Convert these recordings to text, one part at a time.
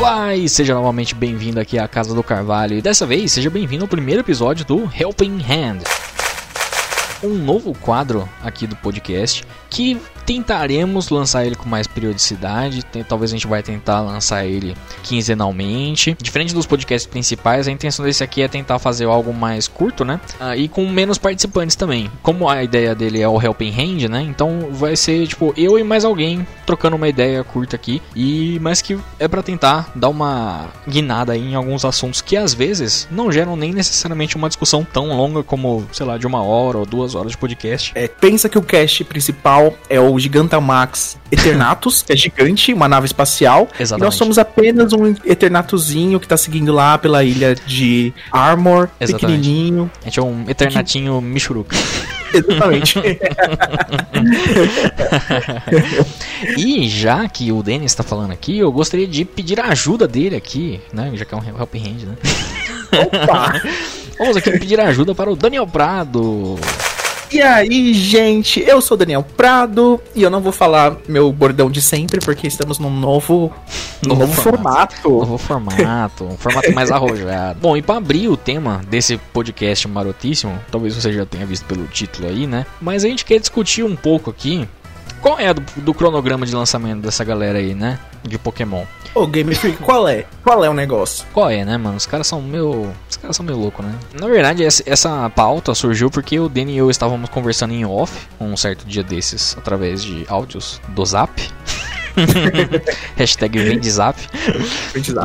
Olá e seja novamente bem-vindo aqui à Casa do Carvalho. E dessa vez, seja bem-vindo ao primeiro episódio do Helping Hand. Um novo quadro aqui do podcast que tentaremos lançar ele com mais periodicidade. Tem, talvez a gente vai tentar lançar ele quinzenalmente. Diferente dos podcasts principais, a intenção desse aqui é tentar fazer algo mais curto, né? Ah, e com menos participantes também. Como a ideia dele é o Helping Hand, né? Então vai ser tipo eu e mais alguém trocando uma ideia curta aqui. E mas que é para tentar dar uma guinada em alguns assuntos que às vezes não geram nem necessariamente uma discussão tão longa como, sei lá, de uma hora ou duas horas de podcast. É, pensa que o cast principal é o Gigantamax Eternatus, que é gigante, uma nave espacial. Exatamente. E nós somos apenas um Eternatuzinho que tá seguindo lá pela ilha de Armor, Exatamente. pequenininho. A gente é um eternatinho Michuruca. Exatamente. e já que o Denis está falando aqui, eu gostaria de pedir a ajuda dele aqui, né? Já que é um helping hand, né? Opa! Vamos aqui pedir ajuda para o Daniel Prado. E aí, gente, eu sou o Daniel Prado e eu não vou falar meu bordão de sempre porque estamos num novo, num novo, formato. Novo formato, um formato mais arrojado. Bom, e para abrir o tema desse podcast marotíssimo, talvez você já tenha visto pelo título aí, né? Mas a gente quer discutir um pouco aqui qual é do, do cronograma de lançamento dessa galera aí, né? De Pokémon. Ô, Game Freak, qual é? Qual é o negócio? Qual é, né, mano? Os caras são meio. Os caras são meio loucos, né? Na verdade, essa, essa pauta surgiu porque o Danny e eu estávamos conversando em off um certo dia desses, através de áudios do Zap. Hashtag. Vendizap.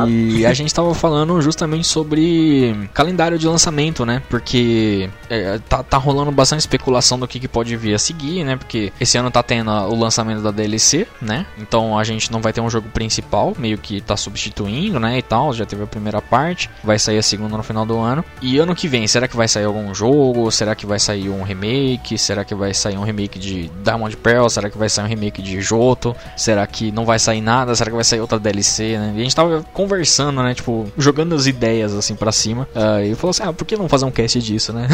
E a gente tava falando justamente sobre calendário de lançamento, né? Porque é, tá, tá rolando bastante especulação do que, que pode vir a seguir, né? Porque esse ano tá tendo o lançamento da DLC, né? Então a gente não vai ter um jogo principal, meio que tá substituindo, né? E tal. Já teve a primeira parte, vai sair a segunda no final do ano. E ano que vem, será que vai sair algum jogo? Será que vai sair um remake? Será que vai sair um remake de Diamond Pearl? Será que vai sair um remake de Joto? Será que não vai sair nada? Será que vai sair outra DLC, né? E a gente tava conversando, né? Tipo, jogando as ideias assim para cima. Uh, e falou assim: ah, por que não fazer um cast disso, né?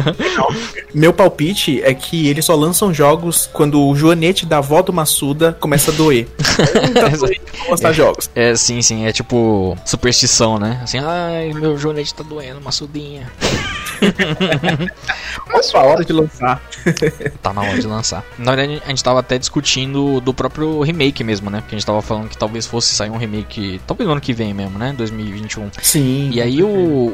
Meu palpite é que eles só lançam jogos quando o joanete da avó do Massuda começa a doer. tá lançar jogos. É, sim, sim, é tipo superstição, né? Assim, ai, meu joanete tá doendo, Massudinha. Mas a hora de lançar. tá na hora de lançar. Na verdade, a gente tava até discutindo do próprio remake mesmo, né? Porque a gente tava falando que talvez fosse sair um remake, talvez no ano que vem mesmo, né? 2021. Sim. E aí o,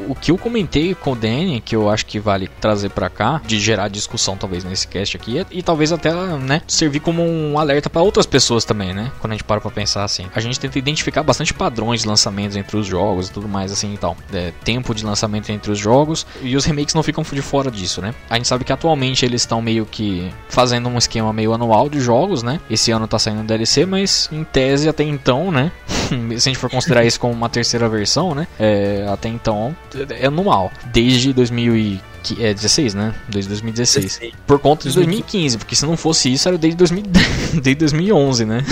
o que eu comentei com o Danny, que eu acho que vale trazer para cá, de gerar discussão talvez nesse cast aqui, e, e talvez até, né, servir como um alerta para outras pessoas também, né? Quando a gente para pra pensar assim. A gente tenta identificar bastante padrões de lançamentos entre os jogos e tudo mais assim e tal. É, tempo de lançamento entre os jogos e os remakes não ficam de fora disso, né? A gente sabe que atualmente eles estão meio que fazendo um esquema meio anual de jogos, né? Esse ano tá saindo DLC, mas em tese até então, né? Se a gente for considerar isso como uma terceira versão, né? É, até então é anual. Desde 2000 e é 16, né? Desde 2016. 16. Por conta de 2015, porque se não fosse isso era desde, 2000, desde 2011, né?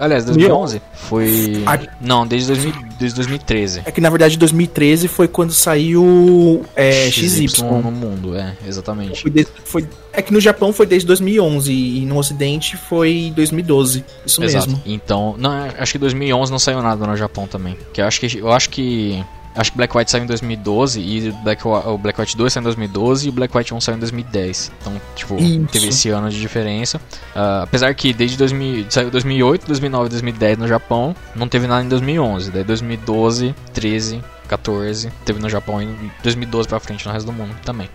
Aliás, 2011 foi. Não, desde, 2000, desde 2013. É que na verdade 2013 foi quando saiu é, XY, XY no mundo, é, exatamente. Foi, de, foi é que no Japão foi desde 2011 e no Ocidente foi 2012. Isso Exato. mesmo. Então, não, acho que 2011 não saiu nada no Japão também. Que eu acho que eu acho que Acho que Black White saiu em 2012 e Black, o Black White 2 saiu em 2012 e o Black White 1 saiu em 2010. Então, tipo, Isso. teve esse ano de diferença. Uh, apesar que desde 2000, saiu 2008, 2009 2010 no Japão, não teve nada em 2011. Daí 2012, 13, 14, teve no Japão e 2012 pra frente no resto do mundo também.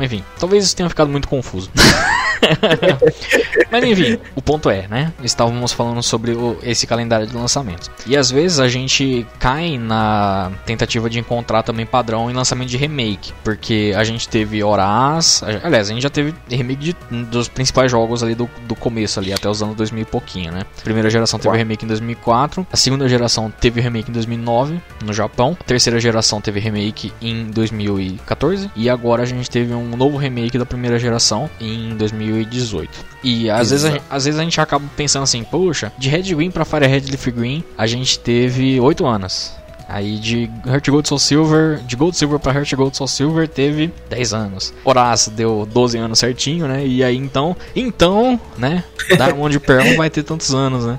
Enfim, talvez isso tenha ficado muito confuso. Mas enfim, o ponto é, né? Estávamos falando sobre o, esse calendário de lançamentos. E às vezes a gente cai na tentativa de encontrar também padrão em lançamento de remake. Porque a gente teve Horaz. Aliás, a gente já teve remake de, dos principais jogos ali do, do começo, ali, até os anos 2000 e pouquinho, né? A primeira geração teve remake em 2004. A segunda geração teve remake em 2009 no Japão. A terceira geração teve remake em 2014. E agora a gente teve um novo remake da primeira geração em 2000 2018. E às vezes, a, às vezes a gente acaba pensando assim, poxa, de Red Green pra Fire Red Leaf Green, a gente teve 8 anos. Aí de Heart Gold Soul Silver, de Gold Silver para Heart Gold Soul Silver teve 10 anos. Horácio deu 12 anos certinho, né? E aí então, então, né? Diamond Pearl vai ter tantos anos, né?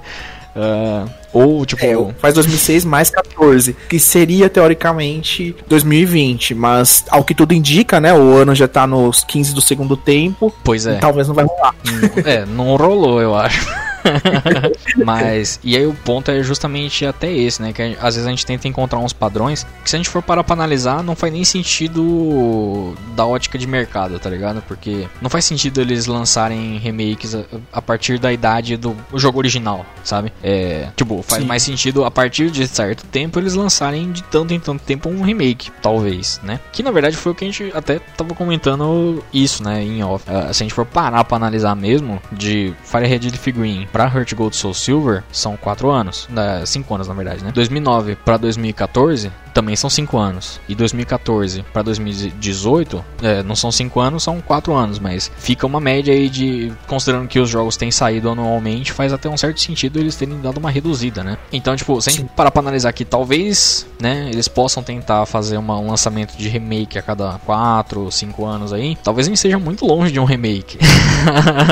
Uh, ou, tipo. É, faz 2006 mais 14, que seria teoricamente 2020, mas ao que tudo indica, né? O ano já tá nos 15 do segundo tempo. Pois é. Talvez não vai rolar. É, não rolou, eu acho. Mas, e aí o ponto é justamente até esse, né? Que às vezes a gente tenta encontrar uns padrões que se a gente for parar pra analisar, não faz nem sentido da ótica de mercado, tá ligado? Porque não faz sentido eles lançarem remakes a, a partir da idade do jogo original, sabe? É, tipo, faz Sim. mais sentido a partir de certo tempo eles lançarem de tanto em tanto tempo um remake, talvez, né? Que na verdade foi o que a gente até tava comentando isso, né, em off. Uh, se a gente for parar pra analisar mesmo, de Firehead e Figurine pra Heart Gold Soul Silver são 4 anos, 5 anos na verdade, né? 2009 para 2014 também são 5 anos. E 2014 para 2018, é, não são 5 anos, são 4 anos, mas fica uma média aí de. Considerando que os jogos têm saído anualmente, faz até um certo sentido eles terem dado uma reduzida, né? Então, tipo, sem parar pra analisar aqui, talvez, né, eles possam tentar fazer uma, um lançamento de remake a cada 4, 5 anos aí. Talvez nem seja muito longe de um remake.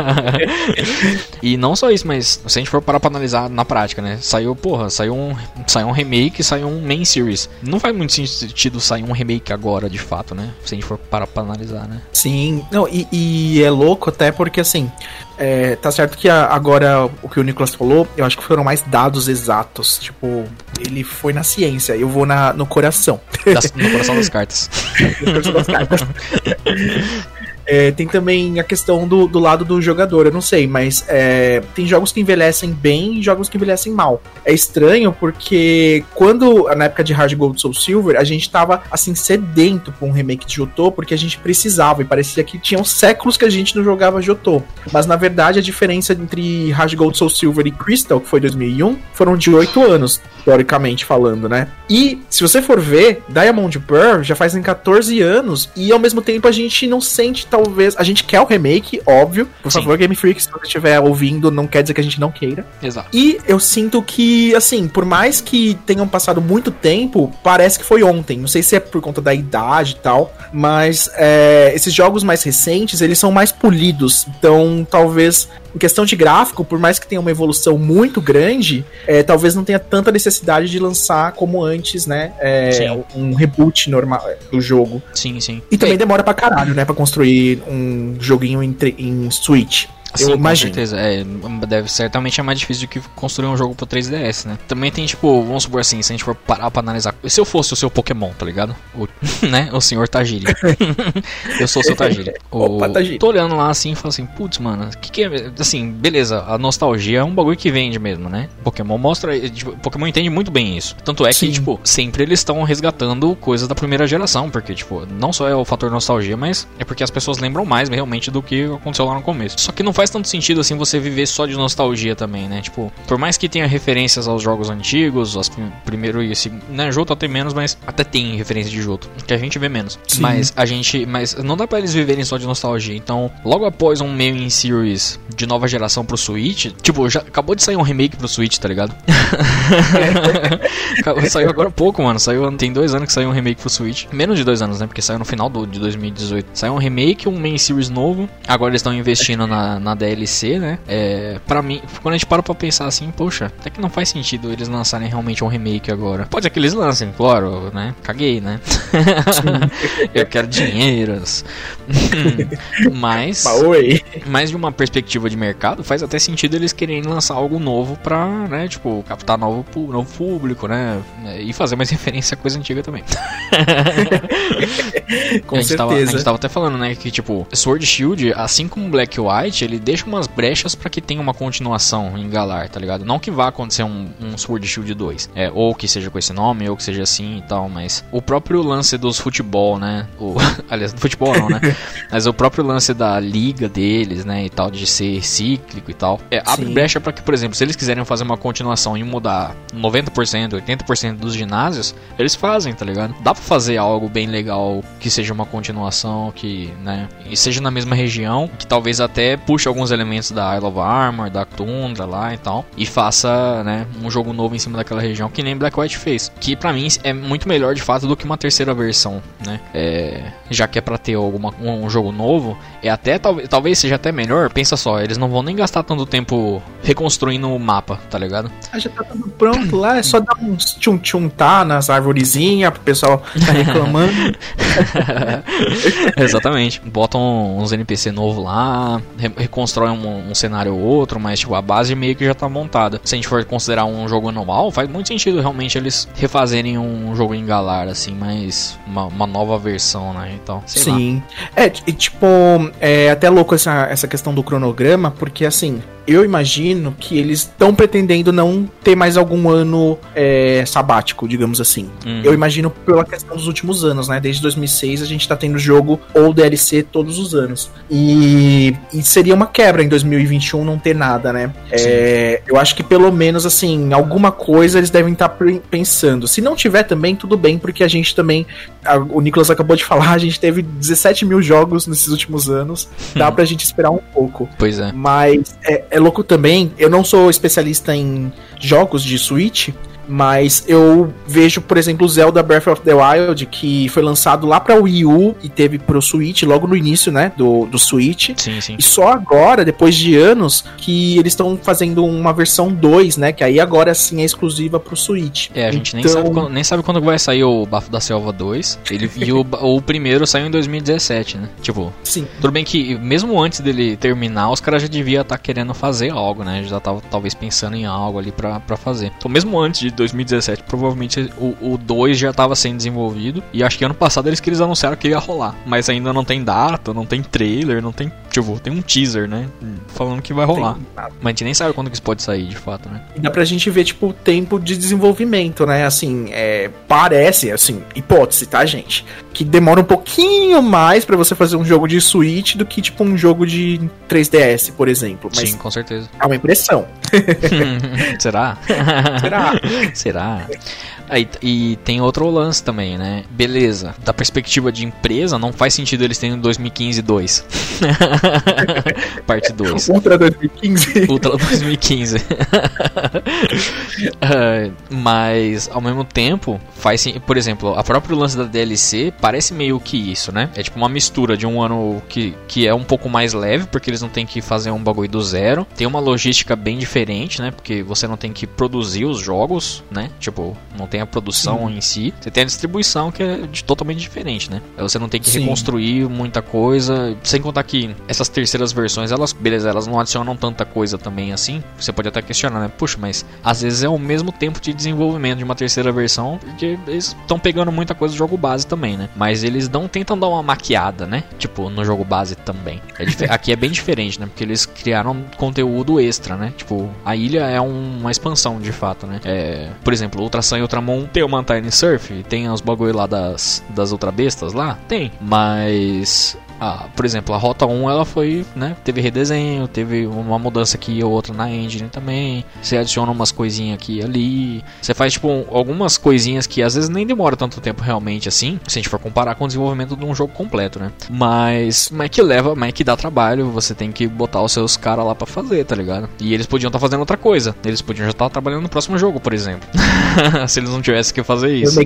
e não só isso, mas se a gente for parar pra analisar na prática, né? Saiu, porra, saiu um, saiu um remake, saiu um main series não faz muito sentido sair um remake agora, de fato, né? Se a gente for parar pra analisar, né? Sim, não, e, e é louco até porque assim. É, tá certo que a, agora o que o Nicolas falou, eu acho que foram mais dados exatos. Tipo, ele foi na ciência, eu vou na, no coração. Das, no coração das cartas. no coração das cartas. É, tem também a questão do, do lado do jogador, eu não sei, mas é, tem jogos que envelhecem bem e jogos que envelhecem mal. É estranho porque quando, na época de Hard Gold Soul Silver, a gente tava assim sedento pra um remake de Jotô porque a gente precisava e parecia que tinham séculos que a gente não jogava Jotô. Mas na verdade a diferença entre Hard Gold Soul Silver e Crystal, que foi 2001, foram de 8 anos, teoricamente falando, né? E se você for ver, Diamond Pearl já fazem 14 anos e ao mesmo tempo a gente não sente tal talvez. A gente quer o remake, óbvio. Por Sim. favor, Game Freak, se você estiver ouvindo, não quer dizer que a gente não queira. Exato. E eu sinto que, assim, por mais que tenham passado muito tempo, parece que foi ontem. Não sei se é por conta da idade e tal, mas é, esses jogos mais recentes, eles são mais polidos. Então, talvez em questão de gráfico, por mais que tenha uma evolução muito grande, é, talvez não tenha tanta necessidade de lançar como antes, né? É, um reboot normal do jogo. Sim, sim. E também demora pra caralho, né? Pra construir um joguinho em, em Switch. Sim, com certeza. É, deve certamente é mais difícil do que construir um jogo pro 3DS, né? Também tem, tipo, vamos supor assim, se a gente for parar pra analisar. Se eu fosse o seu Pokémon, tá ligado? O, né? O senhor Tajiri. eu sou o seu Tajiri. O, Opa, Tajiri. Tô olhando lá assim e falo assim, putz, mano, que que é. Assim, beleza, a nostalgia é um bagulho que vende mesmo, né? Pokémon mostra. Tipo, Pokémon entende muito bem isso. Tanto é Sim. que, tipo, sempre eles estão resgatando coisas da primeira geração, porque, tipo, não só é o fator nostalgia, mas é porque as pessoas lembram mais realmente do que aconteceu lá no começo. Só que não faz tanto sentido assim você viver só de nostalgia também, né? Tipo, por mais que tenha referências aos jogos antigos, aos prim primeiro e esse, né, Joto até menos, mas até tem referência de Joto, que a gente vê menos. Sim. Mas a gente, mas não dá para eles viverem só de nostalgia. Então, logo após um main series de nova geração pro Switch, tipo, já acabou de sair um remake pro Switch, tá ligado? saiu agora há pouco, mano. Saiu, tem dois anos que saiu um remake pro Switch. Menos de dois anos, né? Porque saiu no final do, de 2018. Saiu um remake, um main series novo. Agora eles estão investindo na, na DLC DLC, né? É, pra mim, quando a gente para pra pensar assim, poxa, até que não faz sentido eles lançarem realmente um remake agora. Pode ser que eles lancem, claro, né? Caguei, né? Eu quero dinheiros. mas, mas de uma perspectiva de mercado, faz até sentido eles quererem lançar algo novo pra, né? Tipo, captar novo, novo público, né? E fazer mais referência a coisa antiga também. Com a gente certeza. Tava, a gente tava até falando, né? Que tipo, Sword Shield, assim como Black White, ele deixa uma umas brechas para que tenha uma continuação em Galar, tá ligado? Não que vá acontecer um, um Sword Shield 2, é, ou que seja com esse nome, ou que seja assim e tal, mas o próprio lance dos futebol, né? O, aliás, do futebol não, né? mas o próprio lance da liga deles, né? E tal, de ser cíclico e tal, é, abre Sim. brecha para que, por exemplo, se eles quiserem fazer uma continuação e mudar 90%, 80% dos ginásios, eles fazem, tá ligado? Dá pra fazer algo bem legal que seja uma continuação, que, né? E seja na mesma região, que talvez até puxe alguns elementos da Isle of Armor, da Tundra lá e tal, e faça, né, um jogo novo em cima daquela região, que nem Black White fez. Que para mim é muito melhor de fato do que uma terceira versão, né? É, já que é pra ter alguma, um jogo novo, é até talvez, talvez seja até melhor. Pensa só, eles não vão nem gastar tanto tempo reconstruindo o mapa, tá ligado? Ah, já tá tudo pronto lá, é só dar uns tchum-tchum tá nas arvorezinhas pro pessoal tá reclamando. Exatamente. Botam uns NPC novo lá, re reconstrói um, um, cenário ou outro, mas tipo, a base meio que já tá montada. Se a gente for considerar um jogo anual, faz muito sentido realmente eles refazerem um jogo em Galar, assim, mas uma, uma nova versão, né? Então, Sim. Lá. É, tipo, é até louco essa, essa questão do cronograma, porque assim, eu imagino que eles estão pretendendo não ter mais algum ano é, sabático, digamos assim. Uhum. Eu imagino pela questão dos últimos anos, né? Desde 2006 a gente tá tendo jogo ou DLC todos os anos. E, e seria uma quebra em 2021 não ter nada, né? É, eu acho que pelo menos, assim, alguma coisa eles devem estar tá pensando. Se não tiver também, tudo bem, porque a gente também. A, o Nicolas acabou de falar, a gente teve 17 mil jogos nesses últimos anos. Dá pra gente esperar um pouco. Pois é. Mas é, é louco também, eu não sou especialista em jogos de Switch, mas eu vejo, por exemplo, o Zelda Breath of the Wild, que foi lançado lá pra Wii U e teve pro Switch, logo no início, né, do, do Switch. Sim, sim. E só agora, depois de anos, que eles estão fazendo uma versão 2, né, que aí agora sim é exclusiva pro Switch. É, a gente então... nem, sabe quando, nem sabe quando vai sair o Bafo da Selva 2. Ele, e o, o primeiro saiu em 2017, né? Tipo, sim. tudo bem que mesmo antes dele terminar, os caras já deviam estar tá querendo fazer algo, né? Já tava talvez pensando em algo ali pra, pra fazer. Então mesmo antes de 2017, provavelmente o, o 2 já estava sendo desenvolvido. E acho que ano passado eles que eles anunciaram que ia rolar. Mas ainda não tem data, não tem trailer, não tem. Tipo, tem um teaser, né? Falando que vai rolar. Mas a gente nem sabe quando que isso pode sair, de fato, né? E dá pra gente ver, tipo, o tempo de desenvolvimento, né? Assim, é, parece, assim, hipótese, tá, gente? Que demora um pouquinho mais para você fazer um jogo de Switch do que, tipo, um jogo de 3DS, por exemplo. Mas Sim, com certeza. É uma impressão. Será? Será? Será? Aí, e tem outro lance também, né? Beleza, da perspectiva de empresa, não faz sentido eles terem 2015 2. Parte 2. Ultra 2015. Ultra 2015. uh, mas, ao mesmo tempo, faz por exemplo, a próprio lance da DLC parece meio que isso, né? É tipo uma mistura de um ano que, que é um pouco mais leve, porque eles não tem que fazer um bagulho do zero. Tem uma logística bem diferente, né? Porque você não tem que produzir os jogos, né? Tipo, não tem a produção em si. Você tem a distribuição que é de, totalmente diferente, né? Você não tem que Sim. reconstruir muita coisa. Sem contar que essas terceiras versões, elas, beleza, elas não adicionam tanta coisa também assim. Você pode até questionar, né? Puxa, mas às vezes é o mesmo tempo de desenvolvimento de uma terceira versão, porque eles estão pegando muita coisa do jogo base também, né? Mas eles não tentam dar uma maquiada, né? Tipo, no jogo base também. É aqui é bem diferente, né? Porque eles criaram conteúdo extra, né? Tipo, a ilha é um, uma expansão de fato, né? É, por exemplo, Ultra Sun e Ultramon tem uma Tiny Surf, tem os bagulho lá das, das Ultra Bestas lá? Tem. Mas ah, por exemplo, a Rota 1 ela foi, né, teve redesenho, teve uma mudança aqui ou outra na engine também. Você adiciona umas coisinhas aqui e ali. Você faz tipo algumas coisinhas que às vezes nem demora tanto tempo realmente assim, se a gente for comparar com o desenvolvimento de um jogo completo, né? Mas, mas é que leva, mas é que dá trabalho, você tem que botar os seus caras lá para fazer, tá ligado? E eles podiam estar tá fazendo outra coisa. Eles podiam já estar tá trabalhando no próximo jogo, por exemplo. se eles não tivessem que fazer isso.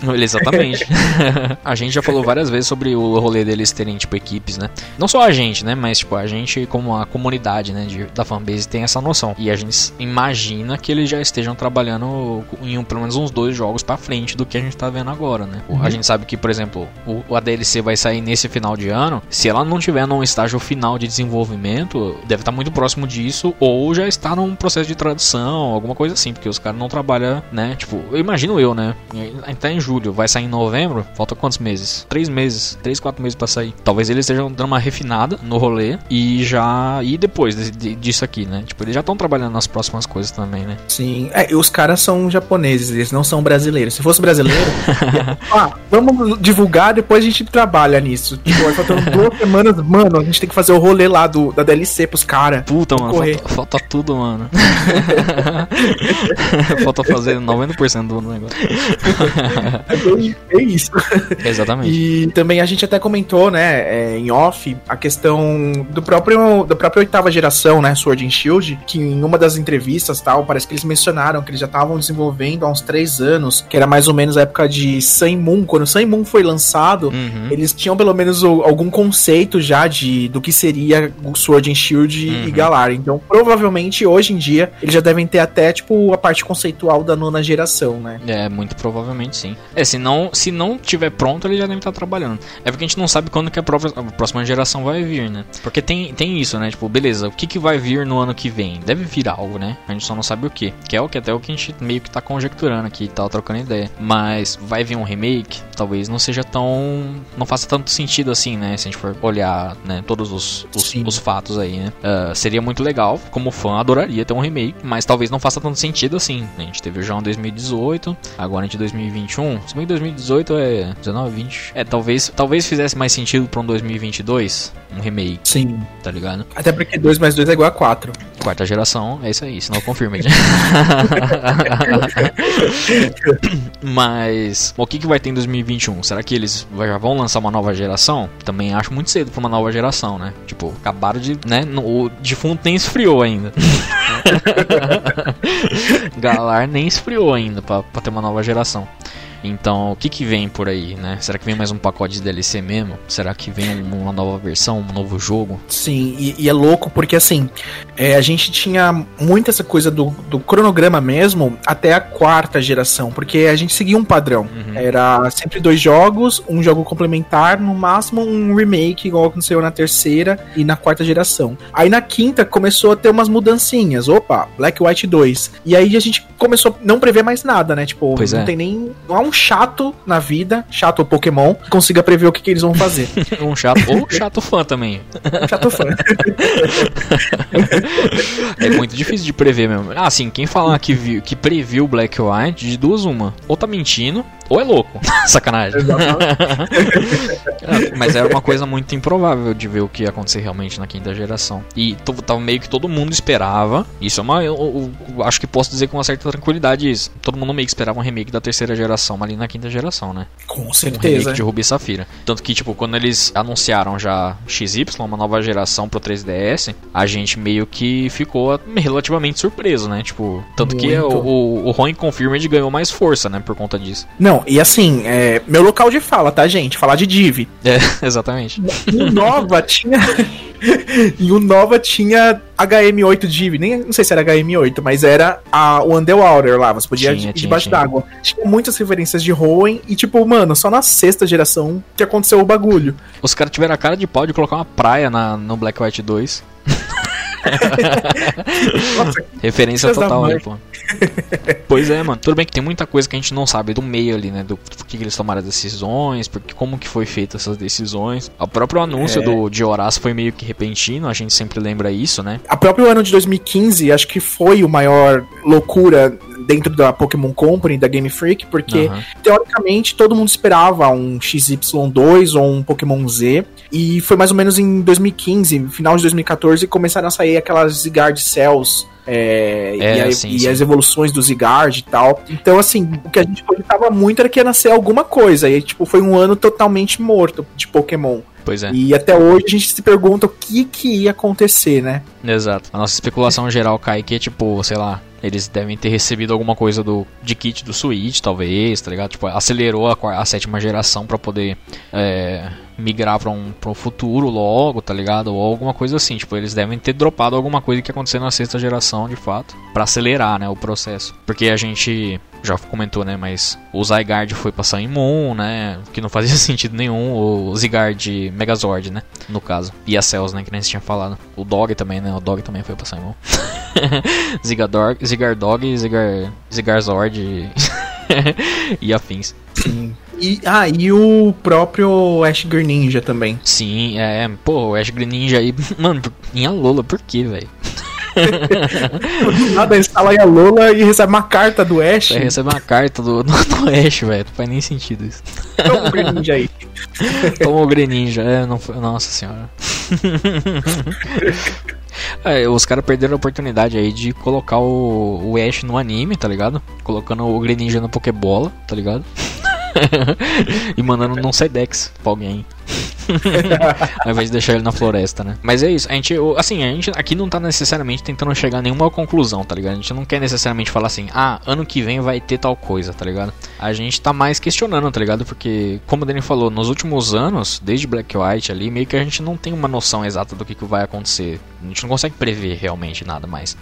Exatamente. a gente já falou várias vezes sobre o rolê deles terem tipo, equipes, né? Não só a gente, né? Mas, tipo, a gente, como a comunidade, né? De, da fanbase tem essa noção. E a gente imagina que eles já estejam trabalhando em um, pelo menos uns dois jogos para frente do que a gente tá vendo agora, né? Uhum. A gente sabe que, por exemplo, o, a DLC vai sair nesse final de ano. Se ela não tiver num estágio final de desenvolvimento, deve estar tá muito próximo disso, ou já está num processo de tradução, alguma coisa assim, porque os caras não trabalham, né? Tipo, eu imagino eu, né? A gente tá em julho, vai sair em novembro, falta quantos meses? Três meses, três, quatro meses para sair. Talvez eles estejam dando uma refinada no rolê e já. E depois de, de, disso aqui, né? Tipo, eles já estão trabalhando nas próximas coisas também, né? Sim. É, os caras são japoneses, eles não são brasileiros. Se fosse brasileiro, ah, vamos divulgar, depois a gente trabalha nisso. Tipo, vai faltando duas semanas, mano, a gente tem que fazer o rolê lá do, da DLC pros caras. Puta, mano, falta, falta, tudo, mano. falta fazer 90% do negócio. é, é isso. Exatamente. E também a gente até comentou, né? Né, é, em off, a questão do próprio da própria oitava geração, né, Sword and Shield, que em uma das entrevistas tal, parece que eles mencionaram que eles já estavam desenvolvendo há uns três anos, que era mais ou menos a época de Sun Moon. Quando Sun Moon foi lançado, uhum. eles tinham pelo menos o, algum conceito já de do que seria o Sword and Shield uhum. e Galar. Então, provavelmente hoje em dia eles já devem ter até tipo a parte conceitual da nona geração, né? É, muito provavelmente sim. É, se não, se não tiver pronto, ele já deve estar trabalhando. É porque a gente não sabe quando que a, próxima, a próxima geração vai vir, né? Porque tem, tem isso, né? Tipo, beleza, o que, que vai vir no ano que vem? Deve vir algo, né? A gente só não sabe o que. Que é o que até o que a gente meio que tá conjecturando aqui, tá trocando ideia. Mas vai vir um remake? Talvez não seja tão. não faça tanto sentido assim, né? Se a gente for olhar, né, todos os, os, os fatos aí, né? Uh, seria muito legal, como fã, adoraria ter um remake, mas talvez não faça tanto sentido assim. A gente teve o jogo em 2018, agora em 2021. Se bem que 2018 é 19, 20. É, talvez, talvez fizesse mais sentido pra um 2022, um remake. Sim. Tá ligado? Até porque 2 mais 2 é igual a 4. Quarta geração, é isso aí, senão confirma. Mas o que, que vai ter em 2021? Será que eles já vão lançar uma nova geração? Também acho muito cedo pra uma nova geração, né? Tipo, acabaram de. né? O defunto nem esfriou ainda. Galar nem esfriou ainda pra, pra ter uma nova geração. Então, o que que vem por aí, né? Será que vem mais um pacote de DLC mesmo? Será que vem uma nova versão, um novo jogo? Sim, e, e é louco porque assim, é, a gente tinha muito essa coisa do, do, cronograma mesmo até a quarta geração, porque a gente seguia um padrão. Uhum. Era sempre dois jogos, um jogo complementar, no máximo um remake, igual aconteceu na terceira e na quarta geração. Aí na quinta começou a ter umas mudancinhas. Opa, Black White 2. E aí a gente começou a não prever mais nada, né? Tipo, pois não é. tem nem. Não há um chato na vida, chato Pokémon, que consiga prever o que, que eles vão fazer. um chato, ou chato fã também. Um chato fã. é muito difícil de prever mesmo. Ah, sim, quem falar que, viu, que previu Black White, de duas uma. Ou tá mentindo, ou é louco. Sacanagem. é, mas era uma coisa muito improvável de ver o que ia acontecer realmente na quinta geração. E tava meio que todo mundo esperava. Isso é uma. Eu, eu, acho que posso dizer com uma certa tranquilidade isso. Todo mundo meio que esperava um remake da terceira geração ali na quinta geração, né? Com certeza. Um remake de Ruby e Safira. Tanto que, tipo, quando eles anunciaram já XY, uma nova geração pro 3DS, a gente meio que ficou relativamente surpreso, né? Tipo, tanto muito. que o, o, o Ron Confirmed ganhou mais força, né? Por conta disso. Não, e assim, é meu local de fala, tá, gente? Falar de Div. É, exatamente. O Nova tinha. e o Nova tinha HM8 Div, nem não sei se era HM8, mas era a, o Underwater lá, você podia tinha, ir debaixo d'água. Tinha muitas referências de Hoenn e tipo, mano, só na sexta geração que aconteceu o bagulho. Os caras tiveram a cara de pau de colocar uma praia na, no Black White 2. Nossa, Referência total aí, pô. pois é, mano. Tudo bem que tem muita coisa que a gente não sabe do meio ali, né? Do que, que eles tomaram as decisões, porque como que foi feita essas decisões. O próprio anúncio é. do de Horácio foi meio que repentino, a gente sempre lembra isso, né? A próprio ano de 2015, acho que foi o maior loucura dentro da Pokémon Company, da Game Freak, porque uhum. teoricamente todo mundo esperava um XY2 ou um Pokémon Z, e foi mais ou menos em 2015, final de 2014, começaram a sair aquelas Zigard Cells é, é, e, a, sim, e sim. as evoluções do Zigard e tal. Então, assim, o que a gente cogitava muito era que ia nascer alguma coisa. E, tipo, foi um ano totalmente morto de Pokémon. Pois é. E até hoje a gente se pergunta o que que ia acontecer, né? Exato. A nossa especulação geral cai que é tipo, sei lá, eles devem ter recebido alguma coisa do de kit do Switch, talvez, tá ligado? Tipo, acelerou a, a sétima geração para poder é, migrar para um, pra um futuro logo, tá ligado? Ou alguma coisa assim. Tipo, eles devem ter dropado alguma coisa que aconteceu na sexta geração, de fato, para acelerar, né, o processo. Porque a gente já comentou, né, mas o Zygarde foi passar em Moon, né, que não fazia sentido nenhum. O Zygarde Megazord, né, no caso. E a Cells, né, que nem se tinha falado. O Dog também, né, o Dog também foi passar em Moon. Zigardog, Zigardog, Zigar, Zigarzord e afins. Sim. E, ah, e o próprio Ash Greninja também. Sim, é, pô, o Ash Greninja aí, mano, em Alola, por que, velho? Nada, instala aí a Lola e recebe uma carta do Ash. Recebe uma carta do, do, do Ash, velho. Não faz nem sentido isso. Toma o Greninja aí. Toma o Greninja, é, não. Nossa senhora. É, os caras perderam a oportunidade aí de colocar o, o Ash no anime, tá ligado? Colocando o Greninja no Pokébola, tá ligado? e mandando num Sedex pra alguém. Ao invés de deixar ele na floresta, né? Mas é isso, a gente, assim, a gente aqui não tá necessariamente tentando chegar a nenhuma conclusão, tá ligado? A gente não quer necessariamente falar assim, ah, ano que vem vai ter tal coisa, tá ligado? A gente tá mais questionando, tá ligado? Porque, como o Dani falou, nos últimos anos, desde Black White ali, meio que a gente não tem uma noção exata do que, que vai acontecer. A gente não consegue prever realmente nada mais.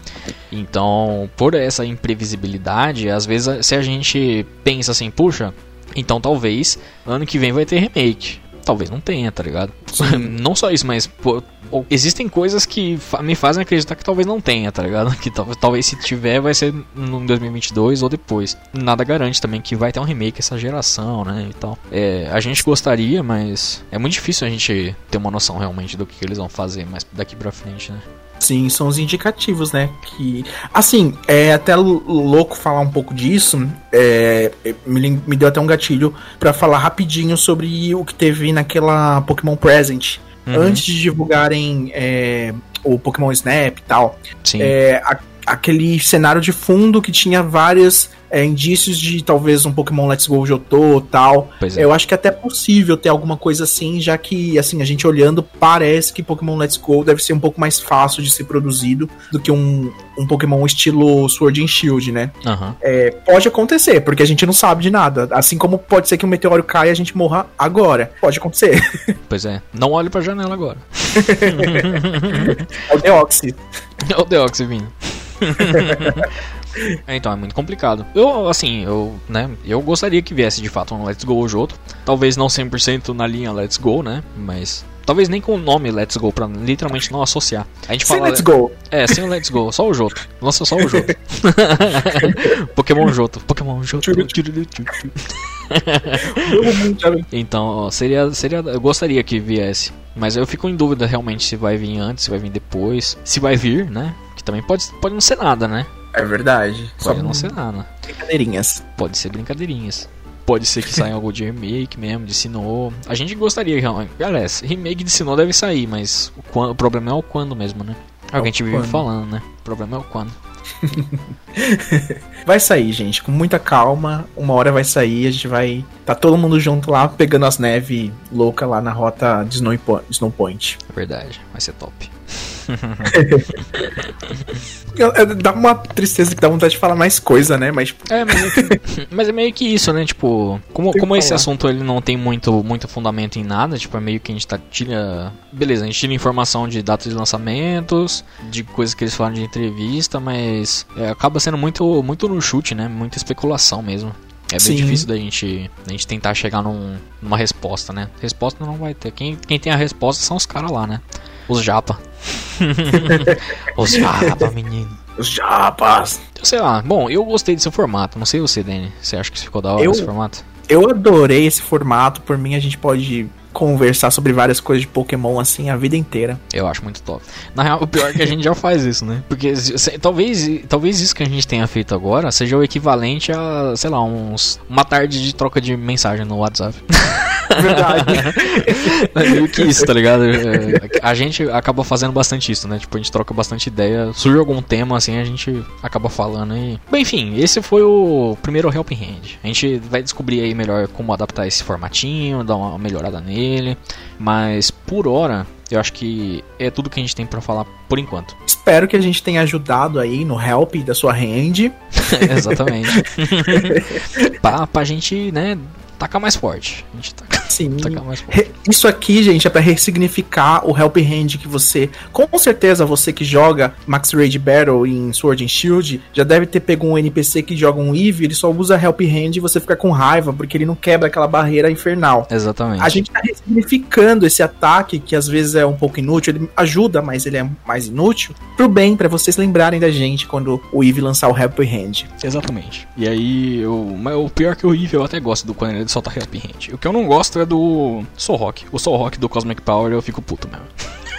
Então, por essa imprevisibilidade, às vezes se a gente pensa assim, puxa, então talvez ano que vem vai ter remake. Talvez não tenha, tá ligado? não só isso, mas pô, existem coisas que me fazem acreditar que talvez não tenha, tá ligado? Que talvez se tiver vai ser no 2022 ou depois. Nada garante também que vai ter um remake essa geração, né? E tal. É, a gente gostaria, mas é muito difícil a gente ter uma noção realmente do que eles vão fazer mais daqui pra frente, né? Sim, são os indicativos, né? Que, assim, é até louco falar um pouco disso. É, me, me deu até um gatilho para falar rapidinho sobre o que teve naquela Pokémon Present. Uhum. Antes de divulgarem é, o Pokémon Snap e tal. Sim. É, a, aquele cenário de fundo que tinha várias é, indícios de talvez um Pokémon Let's Go Jotô tal. É. Eu acho que é até possível ter alguma coisa assim, já que, assim, a gente olhando, parece que Pokémon Let's Go deve ser um pouco mais fácil de ser produzido do que um, um Pokémon estilo Sword and Shield, né? Uhum. É, pode acontecer, porque a gente não sabe de nada. Assim como pode ser que um meteoro caia e a gente morra agora. Pode acontecer. Pois é. Não olhe pra janela agora. é o Deoxy. É o Deoxy vindo. É, então, é muito complicado. Eu, assim, eu, né, eu gostaria que viesse de fato um Let's Go Joto. Talvez não 100% na linha Let's Go, né, mas... Talvez nem com o nome Let's Go, pra literalmente não associar. A gente sem fala, Let's Go. É, sem o Let's Go, só o Joto. Lança só o Joto. Pokémon Joto. Pokémon Joto. então, seria, seria. Eu gostaria que viesse. Mas eu fico em dúvida realmente se vai vir antes, se vai vir depois. Se vai vir, né? Que também pode, pode não ser nada, né? É verdade. Pode Só não ser nada. Brincadeirinhas. Pode ser brincadeirinhas. Pode ser que saia algo de remake mesmo, de Sinnoh. A gente gostaria, galera, remake de Sinnoh deve sair, mas o, quando, o problema é o quando mesmo, né? É o que a gente vive falando, né? O problema é o quando. vai sair, gente, com muita calma. Uma hora vai sair, a gente vai. Tá todo mundo junto lá, pegando as neves louca lá na rota de Snow Point. É verdade, vai ser top. Dá uma tristeza que dá vontade de falar mais coisa, né? Mas, tipo... é, mas, é mas é meio que isso, né? Tipo, como, como esse assunto ele não tem muito, muito fundamento em nada, tipo, é meio que a gente tá tira. Beleza, a gente tira informação de datas de lançamentos, de coisas que eles falam de entrevista, mas é, acaba sendo muito, muito no chute, né? Muita especulação mesmo. É bem Sim. difícil da gente, da gente tentar chegar num, numa resposta, né? Resposta não vai ter. Quem, quem tem a resposta são os caras lá, né? Os japa. Os japa, menino. Os japas. Sei lá. Bom, eu gostei desse formato. Não sei você, Danny. Você acha que ficou da hora eu, esse formato? Eu adorei esse formato. Por mim, a gente pode conversar sobre várias coisas de Pokémon assim a vida inteira. Eu acho muito top. Na real, o pior é que a gente já faz isso, né? Porque se, talvez, talvez isso que a gente tenha feito agora seja o equivalente a, sei lá, uns uma tarde de troca de mensagem no WhatsApp. Verdade. é meio que isso, tá ligado? É, a gente acaba fazendo bastante isso, né? Tipo, a gente troca bastante ideia. Surge algum tema, assim, a gente acaba falando e. Bem, enfim, esse foi o primeiro Helping Hand. A gente vai descobrir aí melhor como adaptar esse formatinho, dar uma melhorada nele. Mas por hora, eu acho que é tudo que a gente tem para falar por enquanto. Espero que a gente tenha ajudado aí no help da sua hand. Exatamente. pra, pra gente, né, tacar mais forte. A gente taca, Sim. Isso aqui, gente, é para ressignificar o Help Hand que você. Com certeza, você que joga Max Raid Battle em Sword and Shield já deve ter pego um NPC que joga um Eve, ele só usa Help Hand e você fica com raiva porque ele não quebra aquela barreira infernal. Exatamente. A gente tá ressignificando esse ataque que às vezes é um pouco inútil, ele ajuda, mas ele é mais inútil, pro bem, para vocês lembrarem da gente quando o Eve lançar o Help Hand. Exatamente. E aí, eu, mas o pior é que o Eve eu até gosto do quando ele solta Help Hand. O que eu não gosto é do Soul Rock. O Soul Rock do Cosmic Power eu fico puto mesmo.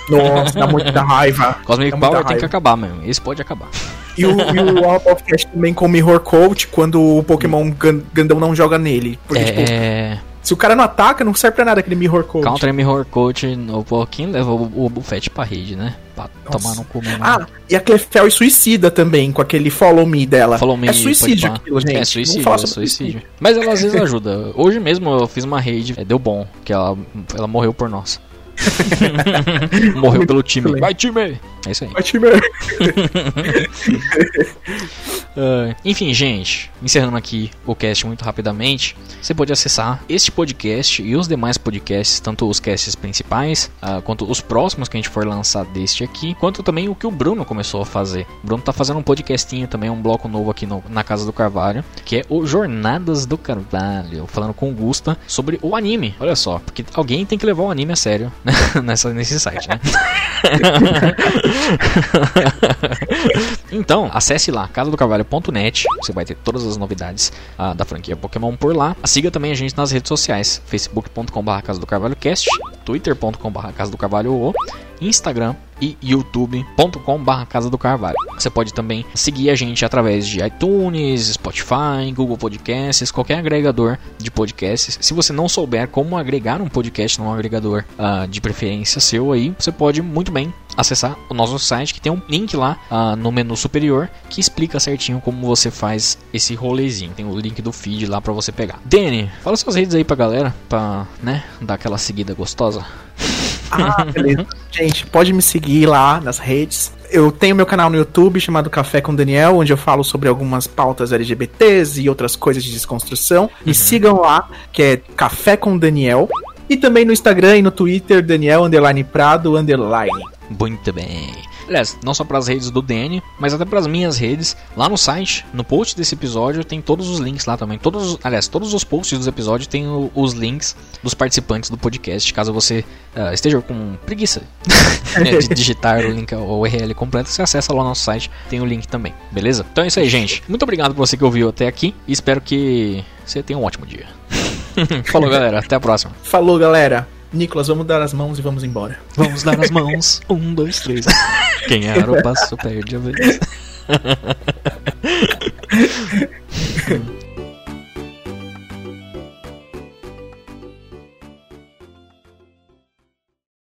Nossa, dá muita raiva. Cosmic Power tem que acabar mesmo. Esse pode acabar. E o, e o Out of Cash também com o Mirror Coat quando o Pokémon Gandão não joga nele. Porque, é... tipo, se o cara não ataca, não serve pra nada aquele Mirror Coat. Counter Mirror Coat no pouquinho leva o, o Buffet pra rede, né? Pra tomar no cu mesmo. Ah, e a Clefel é suicida também, com aquele follow me dela. Follow me, é suicídio aquilo, gente. É suicídio, é suicídio. Mas ela às vezes ajuda. Hoje mesmo eu fiz uma raid, é, deu bom, que ela, ela morreu por nós. morreu pelo time. Vai, time! É isso aí. Vai, time. Ah, enfim, gente, encerrando aqui o cast muito rapidamente, você pode acessar este podcast e os demais podcasts, tanto os casts principais, ah, quanto os próximos que a gente for lançar deste aqui, quanto também o que o Bruno começou a fazer. O Bruno tá fazendo um podcastinho também, um bloco novo aqui no- na Casa do Carvalho, que é o Jornadas do Carvalho, falando com o Gusta sobre o anime. Olha só, porque alguém tem que levar o anime a sério né, nessa, nesse site, né? então, acesse lá, casadocarvalho.net. Você vai ter todas as novidades ah, da franquia Pokémon por lá. Siga também a gente nas redes sociais: facebook.com.br Casa do Carvalho Cast, twitter.com.br Casa do Carvalho Instagram e youtube.com.br Casa do Carvalho. Você pode também seguir a gente através de iTunes, Spotify, Google Podcasts, qualquer agregador de podcasts. Se você não souber como agregar um podcast num agregador ah, de preferência seu aí, você pode muito bem acessar o nosso site que tem um link lá ah, no menu superior que explica certinho como você faz esse rolezinho. Tem o link do feed lá pra você pegar. Danny, fala suas redes aí pra galera, pra, né, dar aquela seguida gostosa. Ah, beleza. Gente, pode me seguir lá nas redes. Eu tenho meu canal no YouTube chamado Café com Daniel, onde eu falo sobre algumas pautas LGBTs e outras coisas de desconstrução. Me sigam lá, que é Café com Daniel. E também no Instagram e no Twitter, Daniel Underline Prado Underline. Muito bem. Aliás, não só para as redes do DN, mas até para as minhas redes. Lá no site, no post desse episódio, tem todos os links lá também. Todos, aliás, todos os posts dos episódios tem o- os links dos participantes do podcast. Caso você ah, esteja com preguiça né, de digitar o link, o URL completo, você acessa lá no nosso site, tem o link também. Beleza? Então é isso aí, gente. Muito obrigado por você que ouviu até aqui e espero que você tenha um ótimo dia. Falou, galera. Até a próxima. Falou, galera. Nicolas, vamos dar as mãos e vamos embora. Vamos dar as mãos. Um, dois, três. Quem era o passo perde a vez.